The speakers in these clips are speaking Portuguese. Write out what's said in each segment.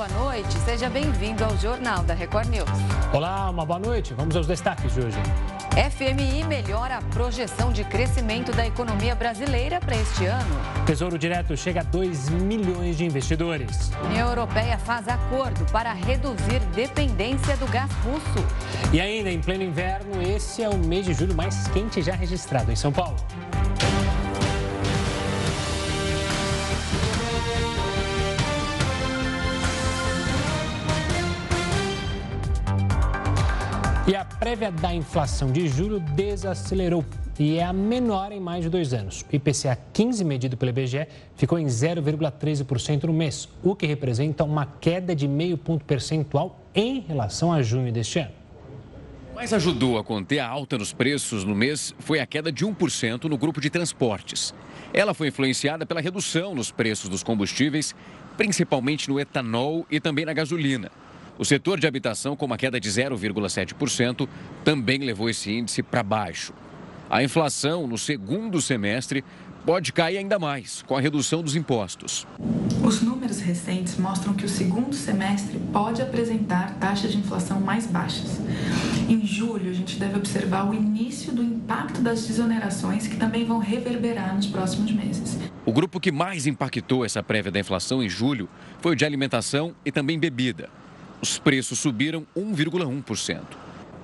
boa noite. Seja bem-vindo ao Jornal da Record News. Olá, uma boa noite. Vamos aos destaques de hoje. FMI melhora a projeção de crescimento da economia brasileira para este ano. Tesouro Direto chega a 2 milhões de investidores. União Europeia faz acordo para reduzir dependência do gás russo. E ainda em pleno inverno, esse é o mês de julho mais quente já registrado em São Paulo. E a prévia da inflação de julho desacelerou e é a menor em mais de dois anos. O IPCA 15, medido pelo IBGE, ficou em 0,13% no mês, o que representa uma queda de meio ponto percentual em relação a junho deste ano. Mas ajudou a conter a alta nos preços no mês foi a queda de 1% no grupo de transportes. Ela foi influenciada pela redução nos preços dos combustíveis, principalmente no etanol e também na gasolina. O setor de habitação, com uma queda de 0,7%, também levou esse índice para baixo. A inflação no segundo semestre pode cair ainda mais com a redução dos impostos. Os números recentes mostram que o segundo semestre pode apresentar taxas de inflação mais baixas. Em julho, a gente deve observar o início do impacto das desonerações que também vão reverberar nos próximos meses. O grupo que mais impactou essa prévia da inflação em julho foi o de alimentação e também bebida os preços subiram 1,1%.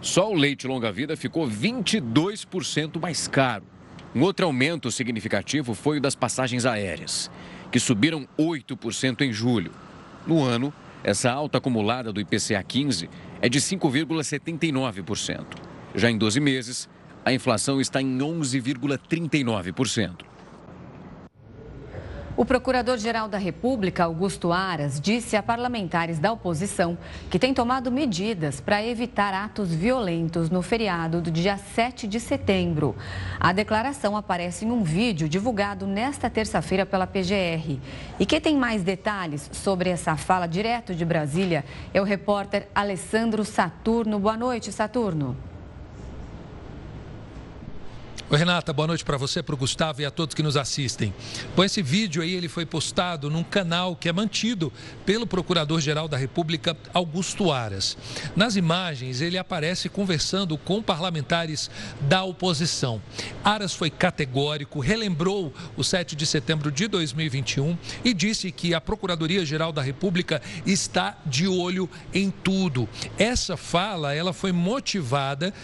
Só o leite longa-vida ficou 22% mais caro. Um outro aumento significativo foi o das passagens aéreas, que subiram 8% em julho. No ano, essa alta acumulada do IPCA 15 é de 5,79%. Já em 12 meses, a inflação está em 11,39%. O Procurador-Geral da República, Augusto Aras, disse a parlamentares da oposição que tem tomado medidas para evitar atos violentos no feriado do dia 7 de setembro. A declaração aparece em um vídeo divulgado nesta terça-feira pela PGR. E quem tem mais detalhes sobre essa fala direto de Brasília é o repórter Alessandro Saturno. Boa noite, Saturno. Renata, boa noite para você, para o Gustavo e a todos que nos assistem. Bom, esse vídeo aí ele foi postado num canal que é mantido pelo Procurador-Geral da República, Augusto Aras. Nas imagens, ele aparece conversando com parlamentares da oposição. Aras foi categórico, relembrou o 7 de setembro de 2021 e disse que a Procuradoria-Geral da República está de olho em tudo. Essa fala, ela foi motivada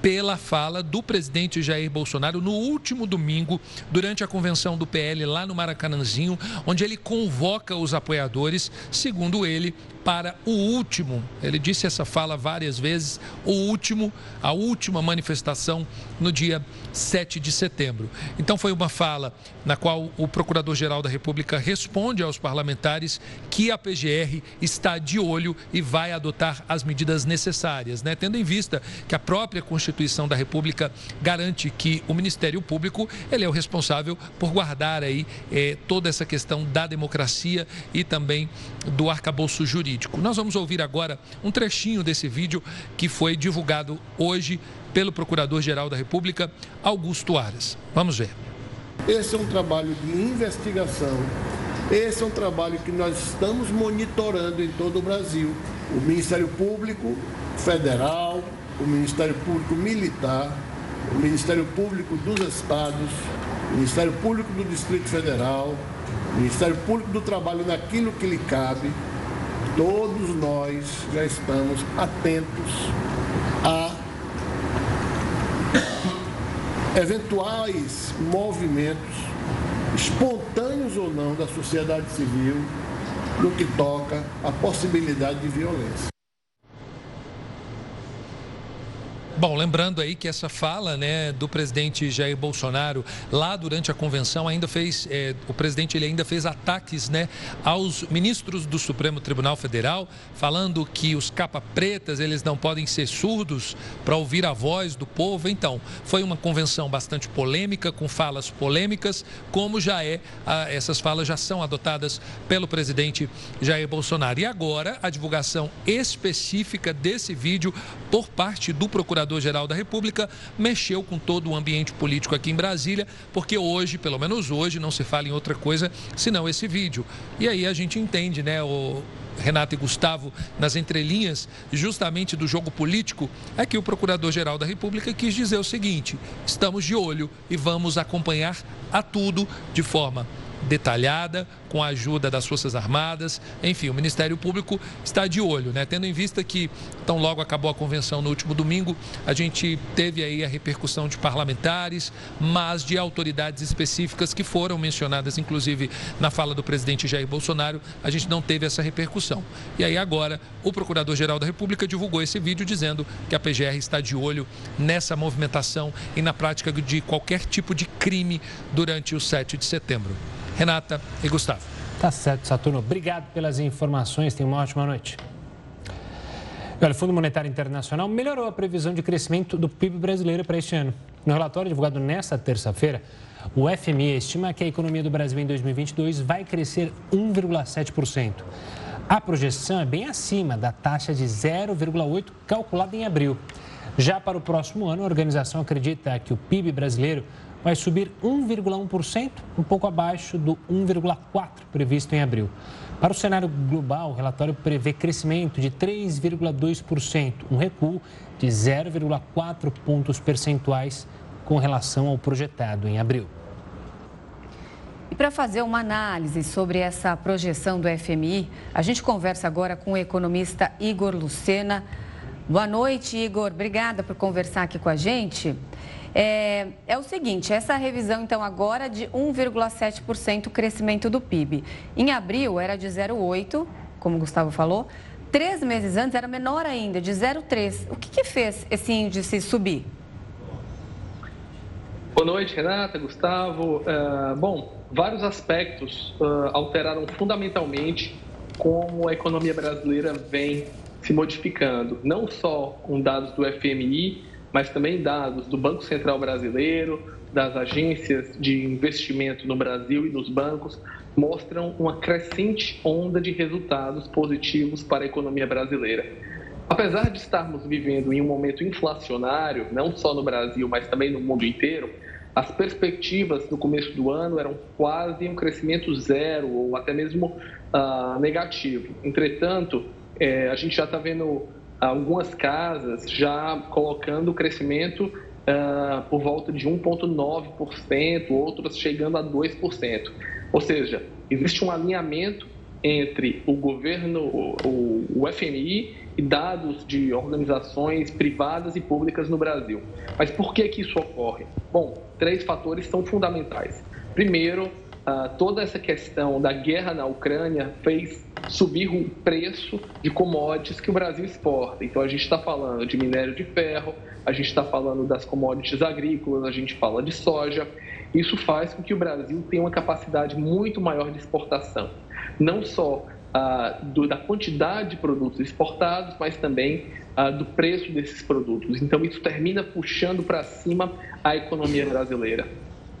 pela fala do presidente Jair Bolsonaro no último domingo, durante a convenção do PL lá no Maracanãzinho, onde ele convoca os apoiadores, segundo ele, para o último, ele disse essa fala várias vezes, o último, a última manifestação no dia 7 de setembro. Então foi uma fala na qual o Procurador-Geral da República responde aos parlamentares que a PGR está de olho e vai adotar as medidas necessárias, né? Tendo em vista que a própria Constituição da República garante que o Ministério Público ele é o responsável por guardar aí eh, toda essa questão da democracia e também do arcabouço jurídico. Nós vamos ouvir agora um trechinho desse vídeo que foi divulgado hoje pelo Procurador-Geral da República, Augusto Aras. Vamos ver. Esse é um trabalho de investigação. Esse é um trabalho que nós estamos monitorando em todo o Brasil. O Ministério Público Federal, o Ministério Público Militar, o Ministério Público dos Estados, o Ministério Público do Distrito Federal, o Ministério Público do Trabalho naquilo que lhe cabe, todos nós já estamos atentos a eventuais movimentos, espontâneos ou não, da sociedade civil no que toca à possibilidade de violência. Bom, lembrando aí que essa fala né, do presidente Jair Bolsonaro lá durante a convenção ainda fez, é, o presidente ele ainda fez ataques né, aos ministros do Supremo Tribunal Federal, falando que os capa pretas eles não podem ser surdos para ouvir a voz do povo. Então, foi uma convenção bastante polêmica, com falas polêmicas, como já é, a, essas falas já são adotadas pelo presidente Jair Bolsonaro. E agora, a divulgação específica desse vídeo por parte do procurador Procurador-Geral da República mexeu com todo o ambiente político aqui em Brasília, porque hoje, pelo menos hoje, não se fala em outra coisa senão esse vídeo. E aí a gente entende, né, o, Renato e Gustavo, nas entrelinhas, justamente do jogo político, é que o Procurador-Geral da República quis dizer o seguinte: estamos de olho e vamos acompanhar a tudo de forma detalhada, com a ajuda das Forças Armadas. Enfim, o Ministério Público está de olho, né? Tendo em vista que, tão logo acabou a convenção no último domingo, a gente teve aí a repercussão de parlamentares, mas de autoridades específicas que foram mencionadas, inclusive na fala do presidente Jair Bolsonaro, a gente não teve essa repercussão. E aí agora, o Procurador-Geral da República divulgou esse vídeo dizendo que a PGR está de olho nessa movimentação e na prática de qualquer tipo de crime durante o 7 de setembro. Renata e Gustavo. Tá certo, Saturno. Obrigado pelas informações. Tenha uma ótima noite. Olha, o Fundo Monetário Internacional melhorou a previsão de crescimento do PIB brasileiro para este ano. No relatório divulgado nesta terça-feira, o FMI estima que a economia do Brasil em 2022 vai crescer 1,7%. A projeção é bem acima da taxa de 0,8% calculada em abril. Já para o próximo ano, a organização acredita que o PIB brasileiro vai subir 1,1%, um pouco abaixo do 1,4% previsto em abril. Para o cenário global, o relatório prevê crescimento de 3,2%, um recuo de 0,4 pontos percentuais com relação ao projetado em abril. E para fazer uma análise sobre essa projeção do FMI, a gente conversa agora com o economista Igor Lucena. Boa noite, Igor. Obrigada por conversar aqui com a gente. É, é o seguinte, essa revisão, então, agora de 1,7% crescimento do PIB. Em abril era de 0,8%, como o Gustavo falou. Três meses antes era menor ainda, de 0,3%. O que, que fez esse índice subir? Boa noite, Renata, Gustavo. Uh, bom, vários aspectos uh, alteraram fundamentalmente como a economia brasileira vem se modificando, não só com dados do FMI, mas também dados do Banco Central Brasileiro, das agências de investimento no Brasil e dos bancos, mostram uma crescente onda de resultados positivos para a economia brasileira. Apesar de estarmos vivendo em um momento inflacionário, não só no Brasil, mas também no mundo inteiro, as perspectivas no começo do ano eram quase um crescimento zero ou até mesmo uh, negativo. Entretanto, eh, a gente já está vendo algumas casas já colocando o crescimento uh, por volta de 1,9%, outras chegando a 2%. Ou seja, existe um alinhamento entre o governo, o, o FMI e dados de organizações privadas e públicas no Brasil. Mas por que, que isso ocorre? Bom, três fatores são fundamentais. Primeiro, ah, toda essa questão da guerra na Ucrânia fez subir o preço de commodities que o Brasil exporta. Então, a gente está falando de minério de ferro, a gente está falando das commodities agrícolas, a gente fala de soja. Isso faz com que o Brasil tenha uma capacidade muito maior de exportação. Não só ah, do, da quantidade de produtos exportados, mas também ah, do preço desses produtos. Então, isso termina puxando para cima a economia brasileira.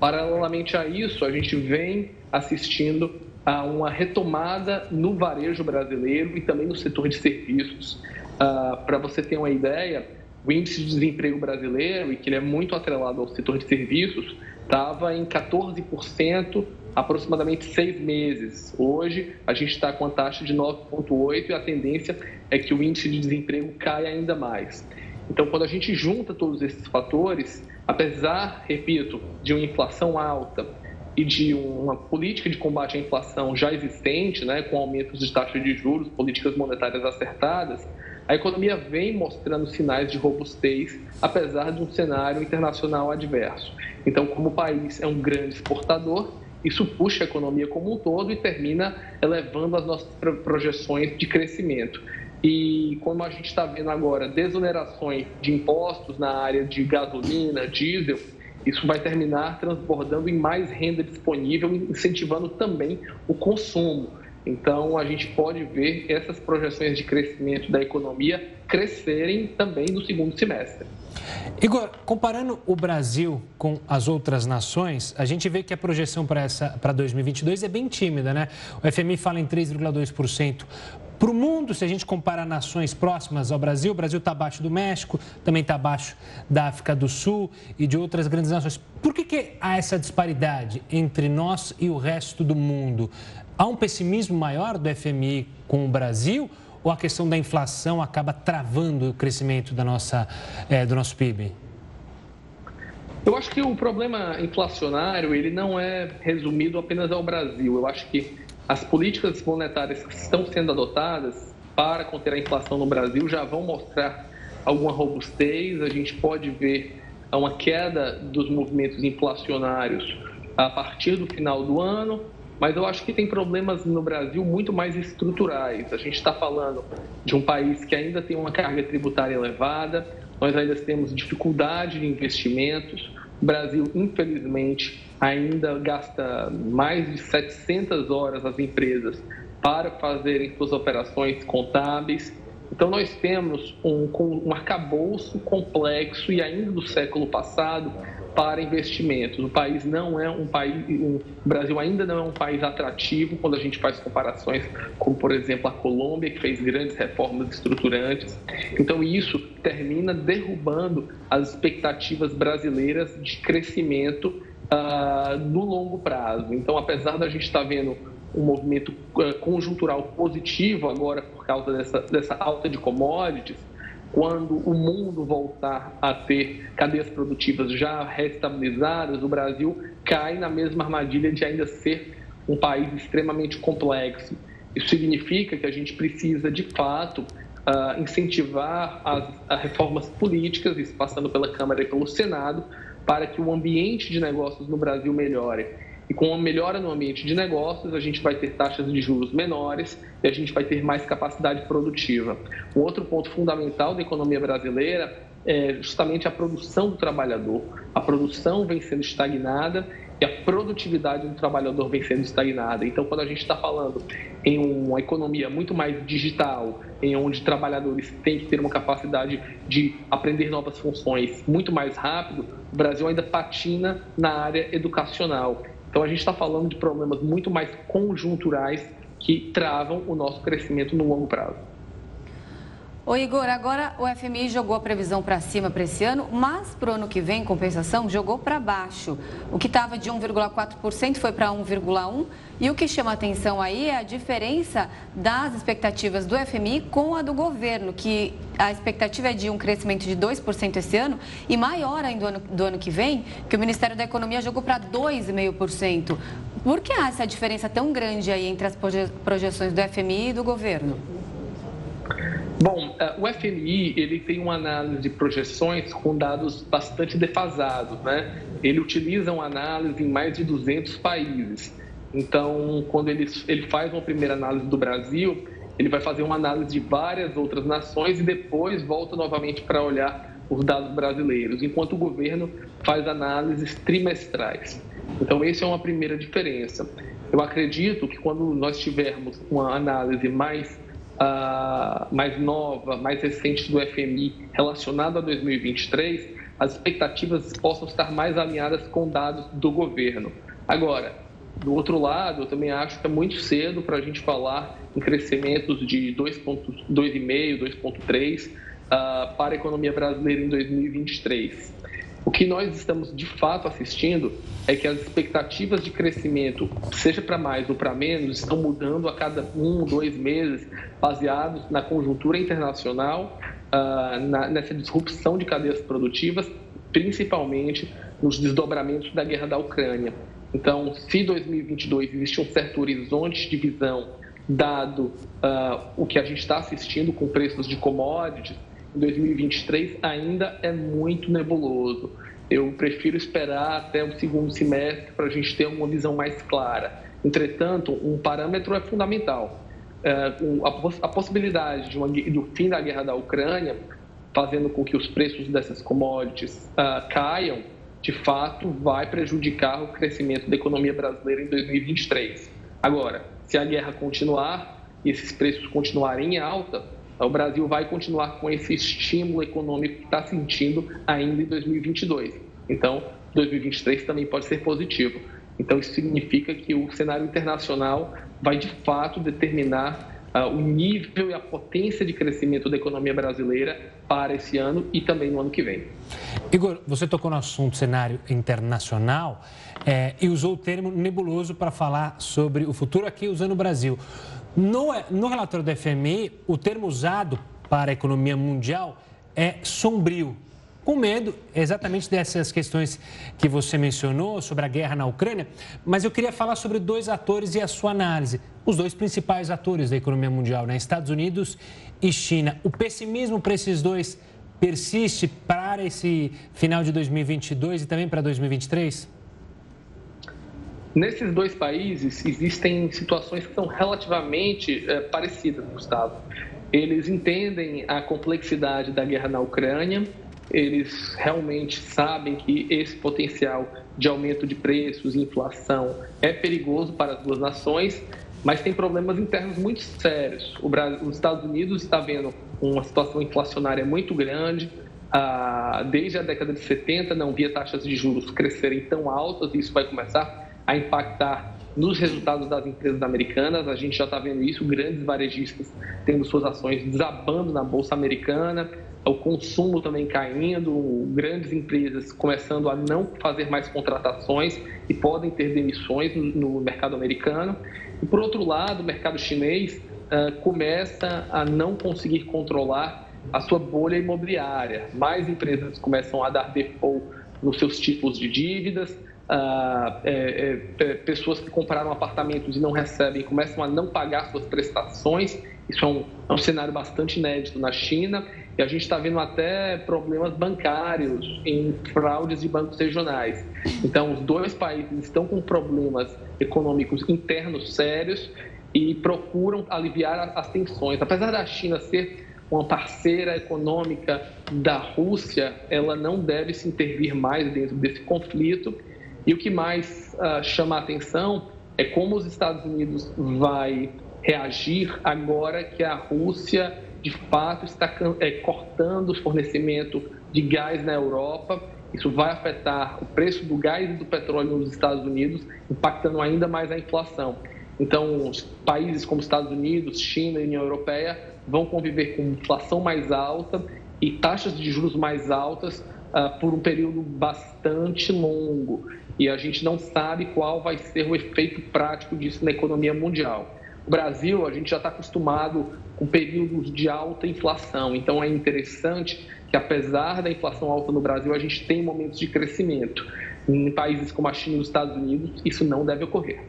Paralelamente a isso, a gente vem assistindo a uma retomada no varejo brasileiro e também no setor de serviços. Uh, Para você ter uma ideia, o índice de desemprego brasileiro, e que ele é muito atrelado ao setor de serviços, estava em 14% aproximadamente seis meses. Hoje, a gente está com a taxa de 9,8% e a tendência é que o índice de desemprego caia ainda mais. Então, quando a gente junta todos esses fatores, apesar, repito, de uma inflação alta e de uma política de combate à inflação já existente, né, com aumentos de taxa de juros, políticas monetárias acertadas, a economia vem mostrando sinais de robustez, apesar de um cenário internacional adverso. Então, como o país é um grande exportador, isso puxa a economia como um todo e termina elevando as nossas projeções de crescimento. E como a gente está vendo agora, desonerações de impostos na área de gasolina, diesel, isso vai terminar transbordando em mais renda disponível, incentivando também o consumo. Então, a gente pode ver essas projeções de crescimento da economia crescerem também no segundo semestre. Igor, comparando o Brasil com as outras nações, a gente vê que a projeção para 2022 é bem tímida, né? O FMI fala em 3,2% para o mundo, se a gente comparar nações próximas ao Brasil, o Brasil está abaixo do México, também está abaixo da África do Sul e de outras grandes nações. Por que, que há essa disparidade entre nós e o resto do mundo? Há um pessimismo maior do FMI com o Brasil ou a questão da inflação acaba travando o crescimento da nossa, é, do nosso PIB? Eu acho que o problema inflacionário ele não é resumido apenas ao Brasil. Eu acho que as políticas monetárias que estão sendo adotadas para conter a inflação no Brasil já vão mostrar alguma robustez. A gente pode ver uma queda dos movimentos inflacionários a partir do final do ano, mas eu acho que tem problemas no Brasil muito mais estruturais. A gente está falando de um país que ainda tem uma carga tributária elevada, nós ainda temos dificuldade de investimentos, o Brasil, infelizmente, ainda gasta mais de 700 horas as empresas para fazerem suas operações contábeis. Então, nós temos um, um arcabouço complexo e ainda do século passado para investimentos. O país não é um país, o Brasil ainda não é um país atrativo quando a gente faz comparações com, por exemplo, a Colômbia, que fez grandes reformas estruturantes. Então, isso termina derrubando as expectativas brasileiras de crescimento uh, no longo prazo. Então, apesar da gente estar tá vendo um movimento uh, conjuntural positivo agora por causa dessa, dessa alta de commodities, quando o mundo voltar a ter cadeias produtivas já restabilizadas, o Brasil cai na mesma armadilha de ainda ser um país extremamente complexo. Isso significa que a gente precisa, de fato, uh, incentivar as reformas políticas, isso passando pela Câmara e pelo Senado, para que o ambiente de negócios no Brasil melhore. E com a melhora no ambiente de negócios, a gente vai ter taxas de juros menores e a gente vai ter mais capacidade produtiva. Um outro ponto fundamental da economia brasileira é justamente a produção do trabalhador. A produção vem sendo estagnada e a produtividade do trabalhador vem sendo estagnada. Então, quando a gente está falando em uma economia muito mais digital, em onde trabalhadores têm que ter uma capacidade de aprender novas funções muito mais rápido, o Brasil ainda patina na área educacional. Então, a gente está falando de problemas muito mais conjunturais que travam o nosso crescimento no longo prazo. Ô Igor, agora o FMI jogou a previsão para cima para esse ano, mas para o ano que vem, compensação, jogou para baixo. O que estava de 1,4% foi para 1,1%. E o que chama atenção aí é a diferença das expectativas do FMI com a do governo, que a expectativa é de um crescimento de 2% esse ano e maior ainda do ano, do ano que vem, que o Ministério da Economia jogou para 2,5%. Por que há essa diferença tão grande aí entre as projeções do FMI e do governo? Bom, é, o FMI ele tem uma análise de projeções com dados bastante defasados, né? Ele utiliza uma análise em mais de 200 países. Então, quando ele, ele faz uma primeira análise do Brasil, ele vai fazer uma análise de várias outras nações e depois volta novamente para olhar os dados brasileiros, enquanto o governo faz análises trimestrais. Então, essa é uma primeira diferença. Eu acredito que quando nós tivermos uma análise mais uh, mais nova, mais recente do FMI relacionada a 2023, as expectativas possam estar mais alinhadas com dados do governo. Agora, do outro lado, eu também acho que é muito cedo para a gente falar em crescimentos de 2,5, 2,3 uh, para a economia brasileira em 2023. O que nós estamos de fato assistindo é que as expectativas de crescimento, seja para mais ou para menos, estão mudando a cada um, dois meses, baseados na conjuntura internacional, na, nessa disrupção de cadeias produtivas, principalmente nos desdobramentos da guerra da Ucrânia. Então, se 2022 existe um certo horizonte de visão, dado uh, o que a gente está assistindo com preços de commodities, 2023 ainda é muito nebuloso. Eu prefiro esperar até o segundo semestre para a gente ter uma visão mais clara. Entretanto, um parâmetro é fundamental. É, a possibilidade de uma, do fim da guerra da Ucrânia, fazendo com que os preços dessas commodities uh, caiam, de fato vai prejudicar o crescimento da economia brasileira em 2023. Agora, se a guerra continuar e esses preços continuarem em alta, o Brasil vai continuar com esse estímulo econômico que está sentindo ainda em 2022. Então, 2023 também pode ser positivo. Então, isso significa que o cenário internacional vai de fato determinar uh, o nível e a potência de crescimento da economia brasileira para esse ano e também no ano que vem. Igor, você tocou no assunto cenário internacional é, e usou o termo nebuloso para falar sobre o futuro aqui usando o Brasil. No, no relatório do FMI, o termo usado para a economia mundial é sombrio com medo exatamente dessas questões que você mencionou sobre a guerra na Ucrânia, mas eu queria falar sobre dois atores e a sua análise. Os dois principais atores da economia mundial, né? Estados Unidos e China. O pessimismo para esses dois persiste para esse final de 2022 e também para 2023? Nesses dois países existem situações que são relativamente é, parecidas, Gustavo. Eles entendem a complexidade da guerra na Ucrânia eles realmente sabem que esse potencial de aumento de preços e inflação é perigoso para as duas nações, mas tem problemas internos muito sérios. Brasil, os Estados Unidos está vendo uma situação inflacionária muito grande. Ah, desde a década de 70 não via taxas de juros crescerem tão altas e isso vai começar a impactar nos resultados das empresas americanas. A gente já está vendo isso, grandes varejistas tendo suas ações desabando na bolsa americana o consumo também caindo, grandes empresas começando a não fazer mais contratações e podem ter demissões no mercado americano. E por outro lado, o mercado chinês uh, começa a não conseguir controlar a sua bolha imobiliária. Mais empresas começam a dar default nos seus tipos de dívidas, uh, é, é, pessoas que compraram apartamentos e não recebem começam a não pagar suas prestações. Isso é um, é um cenário bastante inédito na China e a gente está vendo até problemas bancários em fraudes de bancos regionais. Então, os dois países estão com problemas econômicos internos sérios e procuram aliviar as tensões. Apesar da China ser uma parceira econômica da Rússia, ela não deve se intervir mais dentro desse conflito. E o que mais uh, chama a atenção é como os Estados Unidos vai reagir agora que a Rússia de fato está é, cortando o fornecimento de gás na Europa. Isso vai afetar o preço do gás e do petróleo nos Estados Unidos, impactando ainda mais a inflação. Então, países como Estados Unidos, China e União Europeia vão conviver com inflação mais alta e taxas de juros mais altas uh, por um período bastante longo. E a gente não sabe qual vai ser o efeito prático disso na economia mundial. O Brasil, a gente já está acostumado com períodos de alta inflação, então é interessante que, apesar da inflação alta no Brasil, a gente tem momentos de crescimento. Em países como a China e os Estados Unidos, isso não deve ocorrer.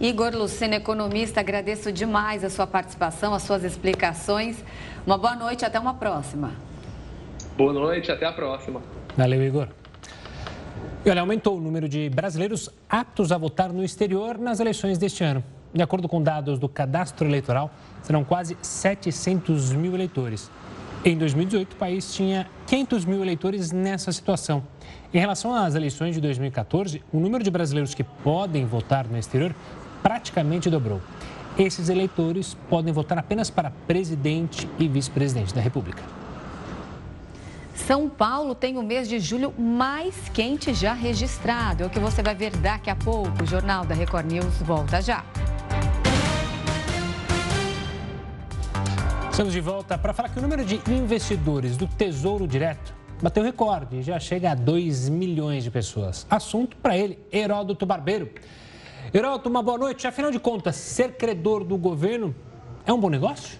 Igor Lucena, economista, agradeço demais a sua participação, as suas explicações. Uma boa noite, até uma próxima. Boa noite, até a próxima. Valeu, Igor. E olha, aumentou o número de brasileiros aptos a votar no exterior nas eleições deste ano. De acordo com dados do cadastro eleitoral, serão quase 700 mil eleitores. Em 2018, o país tinha 500 mil eleitores nessa situação. Em relação às eleições de 2014, o número de brasileiros que podem votar no exterior praticamente dobrou. Esses eleitores podem votar apenas para presidente e vice-presidente da República. São Paulo tem o mês de julho mais quente já registrado. É o que você vai ver daqui a pouco. O Jornal da Record News volta já. Estamos de volta para falar que o número de investidores do Tesouro Direto bateu recorde, já chega a 2 milhões de pessoas. Assunto para ele, Heródoto Barbeiro. Heródoto, uma boa noite. Afinal de contas, ser credor do governo é um bom negócio?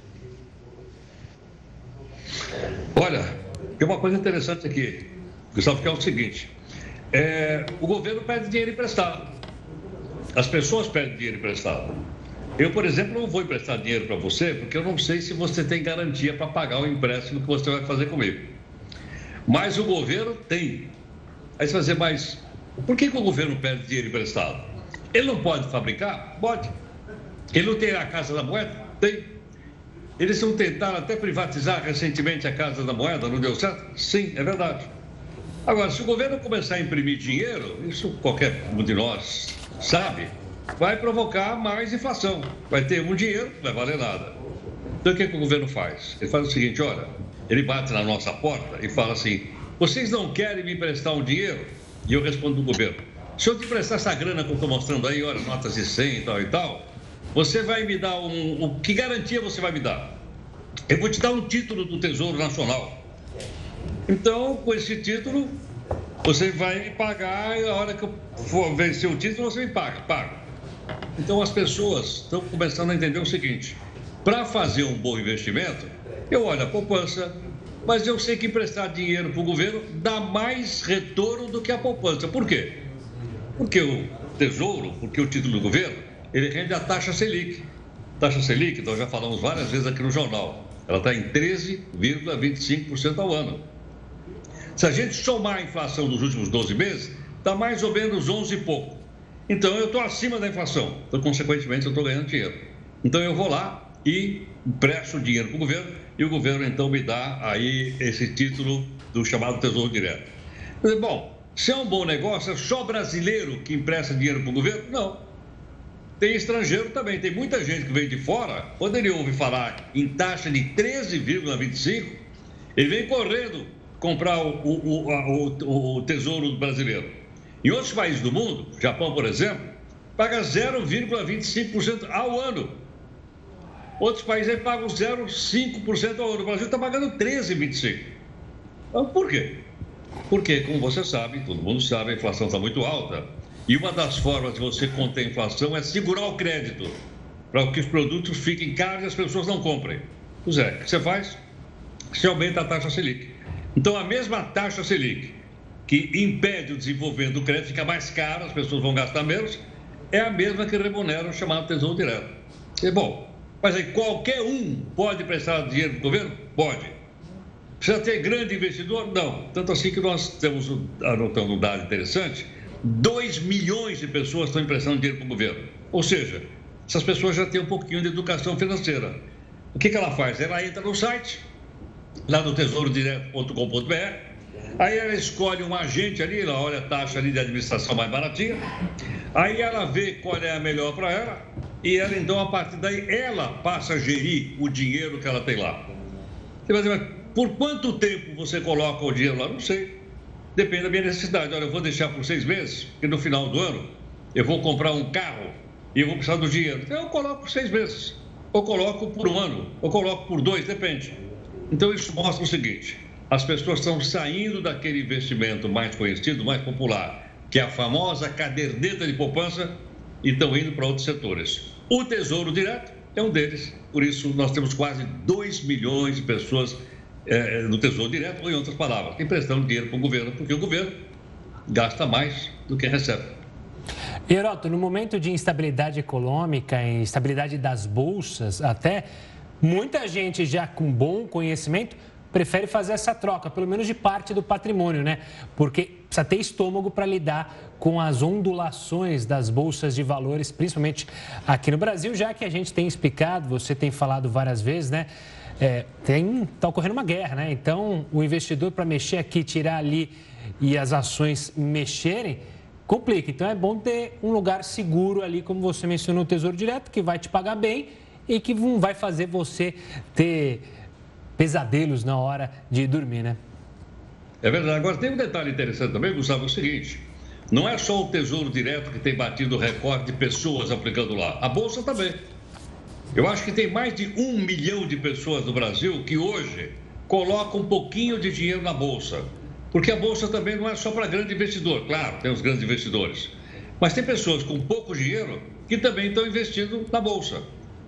Olha, tem uma coisa interessante aqui, Gustavo, que é o seguinte: é, o governo pede dinheiro emprestado, as pessoas pedem dinheiro emprestado. Eu, por exemplo, não vou emprestar dinheiro para você porque eu não sei se você tem garantia para pagar o empréstimo que você vai fazer comigo. Mas o governo tem. Aí você vai dizer, mas por que, que o governo pede dinheiro emprestado? Ele não pode fabricar? Pode. Ele não tem a Casa da Moeda? Tem. Eles não tentaram até privatizar recentemente a Casa da Moeda, não deu certo? Sim, é verdade. Agora, se o governo começar a imprimir dinheiro, isso qualquer um de nós sabe, vai provocar mais inflação. Vai ter um dinheiro, não vai valer nada. Então o que, é que o governo faz? Ele faz o seguinte: olha, ele bate na nossa porta e fala assim: vocês não querem me emprestar um dinheiro? E eu respondo do governo: se eu te emprestar essa grana que eu estou mostrando aí, olha, notas de 100 e tal e tal, você vai me dar um. um que garantia você vai me dar? Eu vou te dar um título do Tesouro Nacional. Então, com esse título, você vai me pagar e a hora que eu for vencer o título, você me paga, paga. Então, as pessoas estão começando a entender o seguinte: para fazer um bom investimento, eu olho a poupança, mas eu sei que emprestar dinheiro para o governo dá mais retorno do que a poupança. Por quê? Porque o tesouro, porque o título do governo, ele rende a taxa Selic. Taxa Selic, nós já falamos várias vezes aqui no jornal, ela está em 13,25% ao ano. Se a gente somar a inflação dos últimos 12 meses, está mais ou menos 11 e pouco. Então eu estou acima da inflação, então, consequentemente eu estou ganhando dinheiro. Então eu vou lá e empresto dinheiro para o governo e o governo então me dá aí esse título do chamado Tesouro Direto. Bom, se é um bom negócio, é só brasileiro que empresta dinheiro para o governo? Não. Tem estrangeiro também, tem muita gente que veio de fora, quando ele ouve falar em taxa de 13,25, ele vem correndo comprar o, o, o, o, tesouro brasileiro. Em outros países do mundo, Japão, por exemplo, paga 0,25% ao ano. Outros países aí pagam 0,5% ao ano. O Brasil está pagando 13,25%. Então, por quê? Porque, como você sabe, todo mundo sabe, a inflação está muito alta. E uma das formas de você conter a inflação é segurar o crédito, para que os produtos fiquem caros e as pessoas não comprem. Pois é, o que você faz? Você aumenta a taxa Selic. Então, a mesma taxa Selic que impede o desenvolvimento do crédito, fica mais caro, as pessoas vão gastar menos, é a mesma que remunera o chamado Tesouro Direto. E, bom, mas aí qualquer um pode prestar dinheiro para o governo? Pode. Precisa ter grande investidor? Não. Tanto assim que nós temos, anotando um dado interessante, 2 milhões de pessoas estão emprestando dinheiro para o governo. Ou seja, essas pessoas já têm um pouquinho de educação financeira. O que, que ela faz? Ela entra no site, lá no tesourodireto.com.br, aí ela escolhe um agente ali, ela olha a taxa ali de administração mais baratinha, aí ela vê qual é a melhor para ela, e ela então, a partir daí, ela passa a gerir o dinheiro que ela tem lá. Você vai dizer, mas por quanto tempo você coloca o dinheiro lá? Não sei. Depende da minha necessidade. Olha, eu vou deixar por seis meses, porque no final do ano eu vou comprar um carro e eu vou precisar do dinheiro. Então eu coloco por seis meses, ou coloco por um ano, ou coloco por dois, depende. Então isso mostra o seguinte: as pessoas estão saindo daquele investimento mais conhecido, mais popular, que é a famosa caderneta de poupança, e estão indo para outros setores. O Tesouro Direto é um deles, por isso nós temos quase 2 milhões de pessoas é, no Tesouro Direto, ou em outras palavras, emprestando dinheiro para o governo, porque o governo gasta mais do que recebe. Heroto, no momento de instabilidade econômica, instabilidade das bolsas, até muita gente já com bom conhecimento prefere fazer essa troca, pelo menos de parte do patrimônio, né? Porque precisa ter estômago para lidar com as ondulações das bolsas de valores, principalmente aqui no Brasil, já que a gente tem explicado, você tem falado várias vezes, né? É, tem está ocorrendo uma guerra, né? Então o investidor para mexer aqui, tirar ali e as ações mexerem complica. Então é bom ter um lugar seguro ali, como você mencionou, o Tesouro Direto, que vai te pagar bem e que não vai fazer você ter pesadelos na hora de dormir, né? É verdade. Agora tem um detalhe interessante também, Gustavo, é o seguinte. Não é só o Tesouro Direto que tem batido recorde de pessoas aplicando lá. A Bolsa também. Eu acho que tem mais de um milhão de pessoas no Brasil que hoje colocam um pouquinho de dinheiro na Bolsa. Porque a Bolsa também não é só para grande investidor, claro, tem os grandes investidores. Mas tem pessoas com pouco dinheiro que também estão investindo na Bolsa.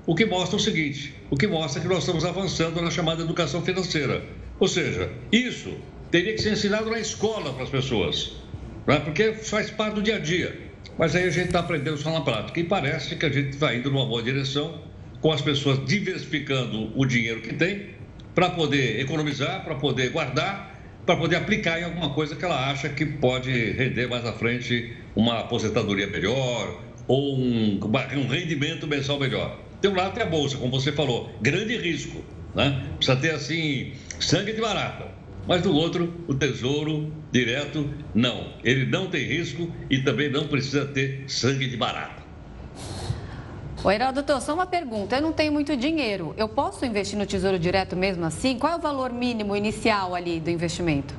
O que mostra o seguinte: o que mostra que nós estamos avançando na chamada educação financeira. Ou seja, isso teria que ser ensinado na escola para as pessoas, né? porque faz parte do dia a dia. Mas aí a gente está aprendendo só na prática. E parece que a gente vai indo numa boa direção com as pessoas diversificando o dinheiro que tem para poder economizar, para poder guardar, para poder aplicar em alguma coisa que ela acha que pode render mais à frente uma aposentadoria melhor ou um, um rendimento mensal melhor. Tem um lado tem a bolsa, como você falou, grande risco, né? Precisa ter assim sangue de barata. Mas do outro, o tesouro direto, não. Ele não tem risco e também não precisa ter sangue de barata. Oi, doutor, só uma pergunta. Eu não tenho muito dinheiro. Eu posso investir no Tesouro Direto mesmo assim? Qual é o valor mínimo inicial ali do investimento?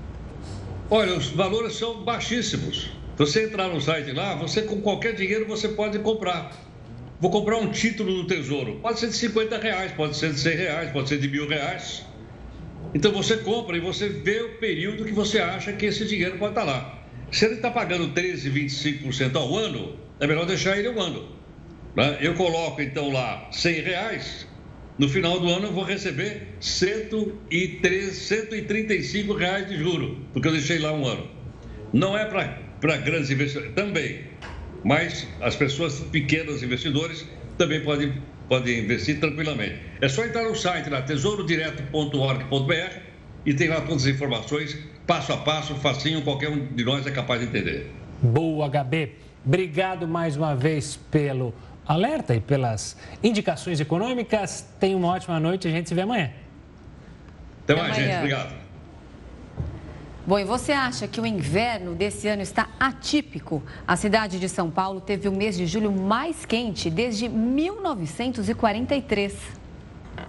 Olha, os valores são baixíssimos. Você entrar no site lá, você com qualquer dinheiro você pode comprar. vou comprar um título do Tesouro. Pode ser de 50 reais, pode ser de 100 reais, pode ser de mil reais. Então você compra e você vê o período que você acha que esse dinheiro pode estar lá. Se ele está pagando 13, 25% ao ano, é melhor deixar ele um ano. Né? Eu coloco então lá 100 reais, no final do ano eu vou receber 103, 135 reais de juro, porque eu deixei lá um ano. Não é para grandes investidores, também, mas as pessoas pequenas investidores também podem, podem investir tranquilamente. É só entrar no site lá, tesourodireto.org.br e tem lá todas as informações, passo a passo, facinho, qualquer um de nós é capaz de entender. Boa, HB. Obrigado mais uma vez pelo alerta e pelas indicações econômicas. Tenha uma ótima noite e a gente se vê amanhã. Até mais, Até gente. Obrigado. Bom, e você acha que o inverno desse ano está atípico? A cidade de São Paulo teve o mês de julho mais quente desde 1943.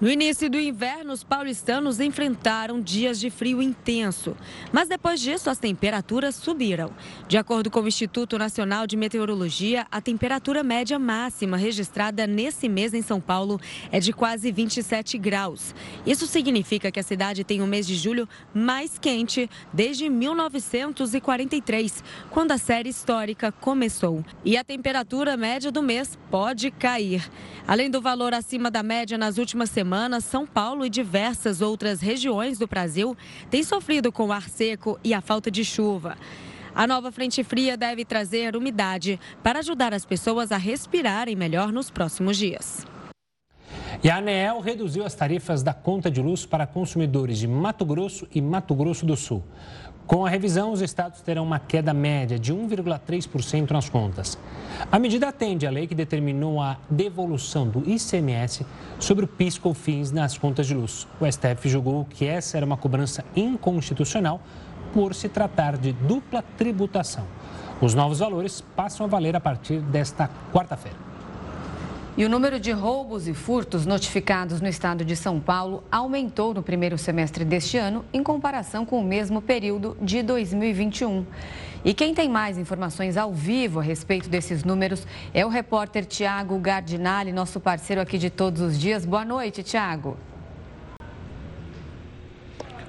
No início do inverno, os paulistanos enfrentaram dias de frio intenso. Mas depois disso, as temperaturas subiram. De acordo com o Instituto Nacional de Meteorologia, a temperatura média máxima registrada nesse mês em São Paulo é de quase 27 graus. Isso significa que a cidade tem o mês de julho mais quente desde 1943, quando a série histórica começou. E a temperatura média do mês pode cair. Além do valor acima da média nas últimas semanas, São Paulo e diversas outras regiões do Brasil têm sofrido com o ar seco e a falta de chuva. A nova frente fria deve trazer umidade para ajudar as pessoas a respirarem melhor nos próximos dias. E a ANEEL reduziu as tarifas da conta de luz para consumidores de Mato Grosso e Mato Grosso do Sul. Com a revisão, os estados terão uma queda média de 1,3% nas contas. A medida atende à lei que determinou a devolução do ICMS sobre o PIS/COFINS nas contas de luz. O STF julgou que essa era uma cobrança inconstitucional por se tratar de dupla tributação. Os novos valores passam a valer a partir desta quarta-feira. E o número de roubos e furtos notificados no estado de São Paulo aumentou no primeiro semestre deste ano em comparação com o mesmo período de 2021. E quem tem mais informações ao vivo a respeito desses números é o repórter Tiago Gardinali, nosso parceiro aqui de todos os dias. Boa noite, Tiago.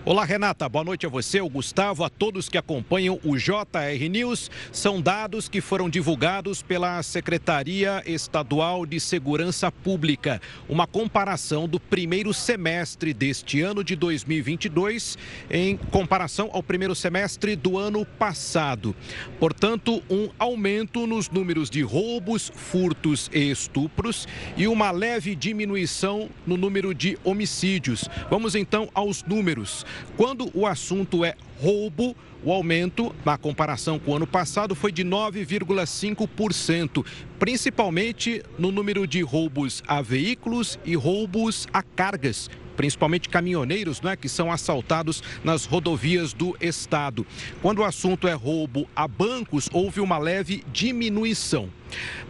Olá, Renata. Boa noite a você, o Gustavo, a todos que acompanham o JR News. São dados que foram divulgados pela Secretaria Estadual de Segurança Pública. Uma comparação do primeiro semestre deste ano de 2022 em comparação ao primeiro semestre do ano passado. Portanto, um aumento nos números de roubos, furtos e estupros e uma leve diminuição no número de homicídios. Vamos então aos números. Quando o assunto é roubo, o aumento, na comparação com o ano passado, foi de 9,5%, principalmente no número de roubos a veículos e roubos a cargas principalmente caminhoneiros, né, que são assaltados nas rodovias do estado. Quando o assunto é roubo a bancos, houve uma leve diminuição.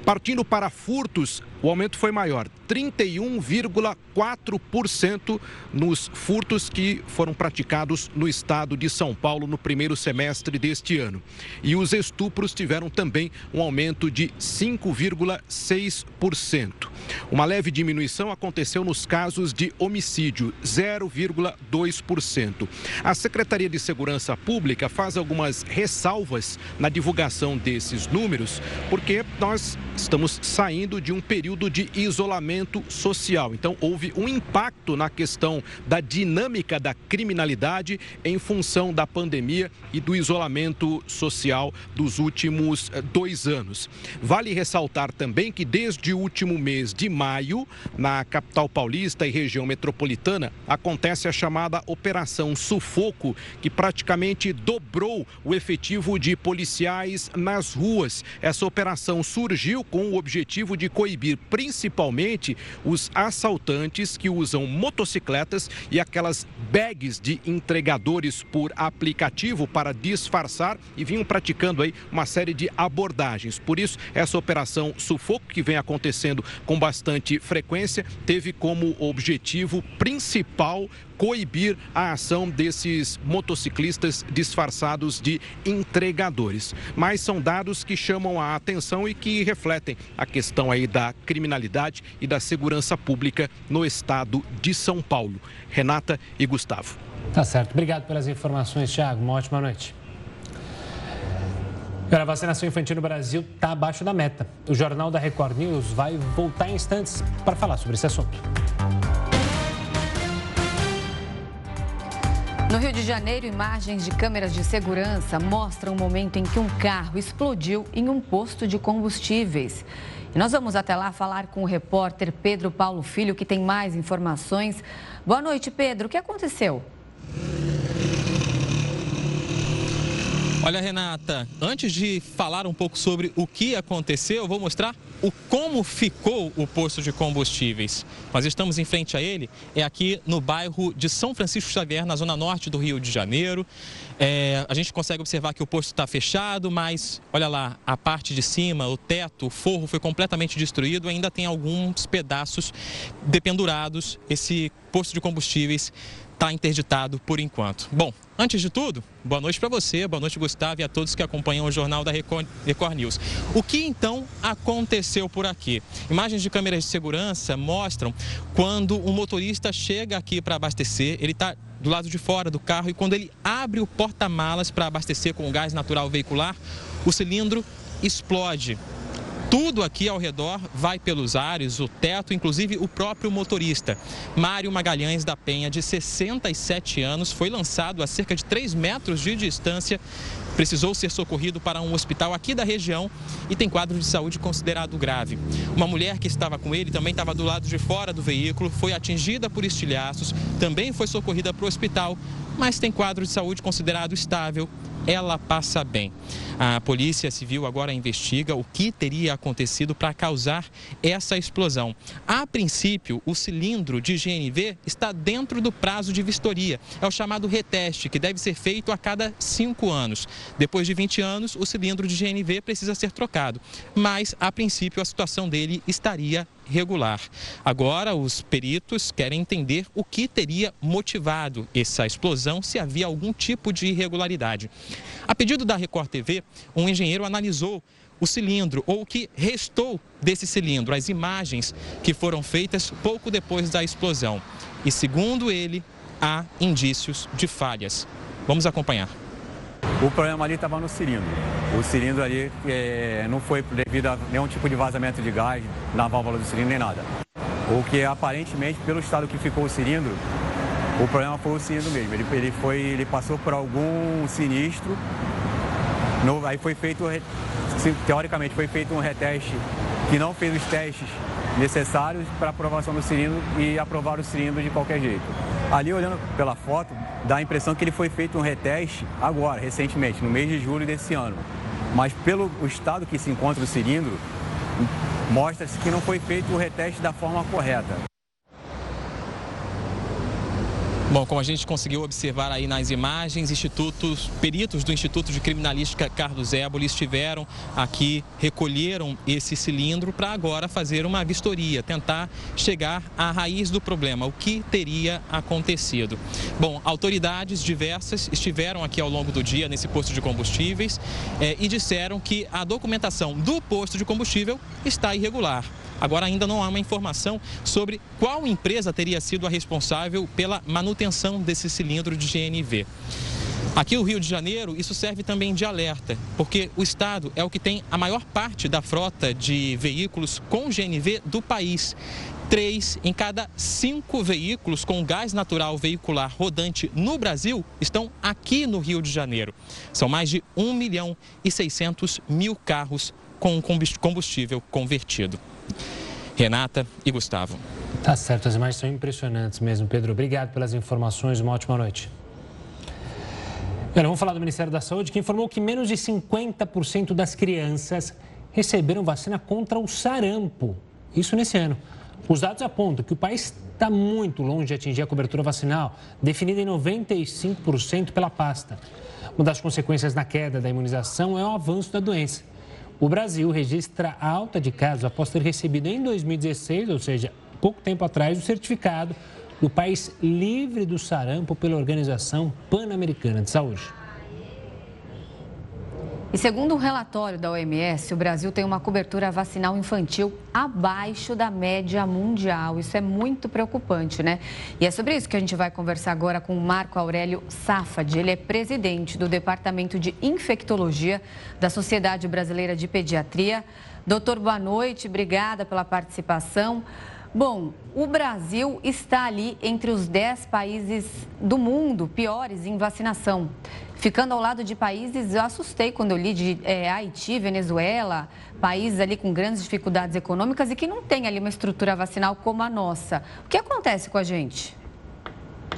Partindo para furtos, o aumento foi maior, 31,4% nos furtos que foram praticados no estado de São Paulo no primeiro semestre deste ano. E os estupros tiveram também um aumento de 5,6%. Uma leve diminuição aconteceu nos casos de homicídio, 0,2%. A Secretaria de Segurança Pública faz algumas ressalvas na divulgação desses números, porque nós estamos saindo de um período de isolamento social. Então, houve um impacto na questão da dinâmica da criminalidade em função da pandemia e do isolamento social dos últimos eh, dois anos. Vale ressaltar também que desde o último mês de maio, na capital paulista e região metropolitana, acontece a chamada Operação Sufoco, que praticamente dobrou o efetivo de policiais nas ruas. Essa operação surgiu com o objetivo de coibir principalmente os assaltantes que usam motocicletas e aquelas bags de entregadores por aplicativo para disfarçar e vinham praticando aí uma série de abordagens. Por isso, essa operação Sufoco, que vem acontecendo com bastante frequência, teve como objetivo principal coibir a ação desses motociclistas disfarçados de entregadores. Mas são dados que chamam a atenção e que refletem a questão aí da criminalidade e da segurança pública no estado de São Paulo. Renata e Gustavo. Tá certo. Obrigado pelas informações, Thiago. Uma ótima noite. A vacinação infantil no Brasil está abaixo da meta. O Jornal da Record News vai voltar em instantes para falar sobre esse assunto. No Rio de Janeiro, imagens de câmeras de segurança mostram o momento em que um carro explodiu em um posto de combustíveis. E nós vamos até lá falar com o repórter Pedro Paulo Filho, que tem mais informações. Boa noite, Pedro. O que aconteceu? Olha, Renata, antes de falar um pouco sobre o que aconteceu, eu vou mostrar o como ficou o posto de combustíveis. Nós estamos em frente a ele, é aqui no bairro de São Francisco Xavier, na zona norte do Rio de Janeiro. É, a gente consegue observar que o posto está fechado, mas olha lá, a parte de cima, o teto, o forro foi completamente destruído, ainda tem alguns pedaços dependurados. Esse posto de combustíveis está interditado por enquanto. Bom, antes de tudo, boa noite para você, boa noite Gustavo e a todos que acompanham o jornal da Record, Record News. O que então aconteceu por aqui? Imagens de câmeras de segurança mostram quando um motorista chega aqui para abastecer, ele está do lado de fora do carro e quando ele abre o porta-malas para abastecer com gás natural veicular, o cilindro explode. Tudo aqui ao redor vai pelos ares, o teto, inclusive o próprio motorista. Mário Magalhães da Penha, de 67 anos, foi lançado a cerca de 3 metros de distância precisou ser socorrido para um hospital aqui da região e tem quadro de saúde considerado grave. Uma mulher que estava com ele também estava do lado de fora do veículo, foi atingida por estilhaços, também foi socorrida para o hospital, mas tem quadro de saúde considerado estável ela passa bem. A Polícia Civil agora investiga o que teria acontecido para causar essa explosão. A princípio, o cilindro de GNV está dentro do prazo de vistoria. É o chamado reteste, que deve ser feito a cada cinco anos. Depois de 20 anos, o cilindro de GNV precisa ser trocado. Mas, a princípio, a situação dele estaria regular. Agora, os peritos querem entender o que teria motivado essa explosão, se havia algum tipo de irregularidade. A pedido da Record TV, um engenheiro analisou o cilindro ou o que restou desse cilindro, as imagens que foram feitas pouco depois da explosão. E segundo ele, há indícios de falhas. Vamos acompanhar. O problema ali estava no cilindro. O cilindro ali é, não foi devido a nenhum tipo de vazamento de gás na válvula do cilindro nem nada. O que aparentemente, pelo estado que ficou o cilindro, o problema foi o cilindro mesmo. Ele, ele, foi, ele passou por algum sinistro. No, aí foi feito, teoricamente, foi feito um reteste que não fez os testes necessários para aprovação do cilindro e aprovar o cilindro de qualquer jeito. Ali, olhando pela foto, dá a impressão que ele foi feito um reteste agora, recentemente, no mês de julho desse ano. Mas pelo estado que se encontra o cilindro, mostra-se que não foi feito o reteste da forma correta. Bom, como a gente conseguiu observar aí nas imagens, institutos, peritos do Instituto de Criminalística Carlos Éboli estiveram aqui, recolheram esse cilindro para agora fazer uma vistoria, tentar chegar à raiz do problema, o que teria acontecido. Bom, autoridades diversas estiveram aqui ao longo do dia nesse posto de combustíveis eh, e disseram que a documentação do posto de combustível está irregular. Agora ainda não há uma informação sobre qual empresa teria sido a responsável pela manutenção desse cilindro de GNV. Aqui no Rio de Janeiro, isso serve também de alerta, porque o estado é o que tem a maior parte da frota de veículos com GNV do país. Três em cada cinco veículos com gás natural veicular rodante no Brasil estão aqui no Rio de Janeiro. São mais de 1 milhão e 600 mil carros com combustível convertido. Renata e Gustavo. Tá certo, as imagens são impressionantes mesmo, Pedro. Obrigado pelas informações, uma ótima noite. Agora, vamos falar do Ministério da Saúde, que informou que menos de 50% das crianças receberam vacina contra o sarampo. Isso nesse ano. Os dados apontam que o país está muito longe de atingir a cobertura vacinal, definida em 95% pela pasta. Uma das consequências na queda da imunização é o avanço da doença. O Brasil registra alta de casos após ter recebido em 2016, ou seja, pouco tempo atrás, o certificado do país livre do sarampo pela Organização Pan-Americana de Saúde. E segundo um relatório da OMS, o Brasil tem uma cobertura vacinal infantil abaixo da média mundial. Isso é muito preocupante, né? E é sobre isso que a gente vai conversar agora com o Marco Aurélio Safad. Ele é presidente do Departamento de Infectologia da Sociedade Brasileira de Pediatria. Doutor, boa noite, obrigada pela participação. Bom, o Brasil está ali entre os 10 países do mundo piores em vacinação. Ficando ao lado de países, eu assustei quando eu li de é, Haiti, Venezuela, países ali com grandes dificuldades econômicas e que não tem ali uma estrutura vacinal como a nossa. O que acontece com a gente?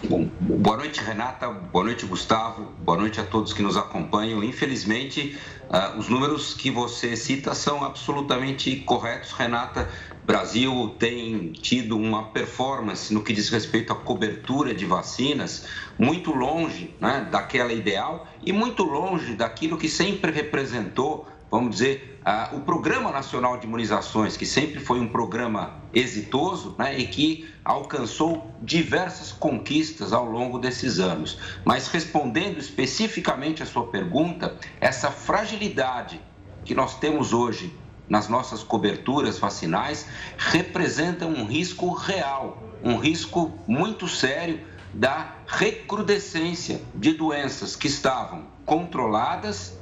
Bom, boa noite, Renata. Boa noite, Gustavo. Boa noite a todos que nos acompanham. Infelizmente, uh, os números que você cita são absolutamente corretos, Renata. Brasil tem tido uma performance no que diz respeito à cobertura de vacinas muito longe né, daquela ideal e muito longe daquilo que sempre representou, vamos dizer, uh, o Programa Nacional de Imunizações, que sempre foi um programa exitoso né, e que alcançou diversas conquistas ao longo desses anos. Mas respondendo especificamente à sua pergunta, essa fragilidade que nós temos hoje nas nossas coberturas vacinais representam um risco real, um risco muito sério da recrudescência de doenças que estavam controladas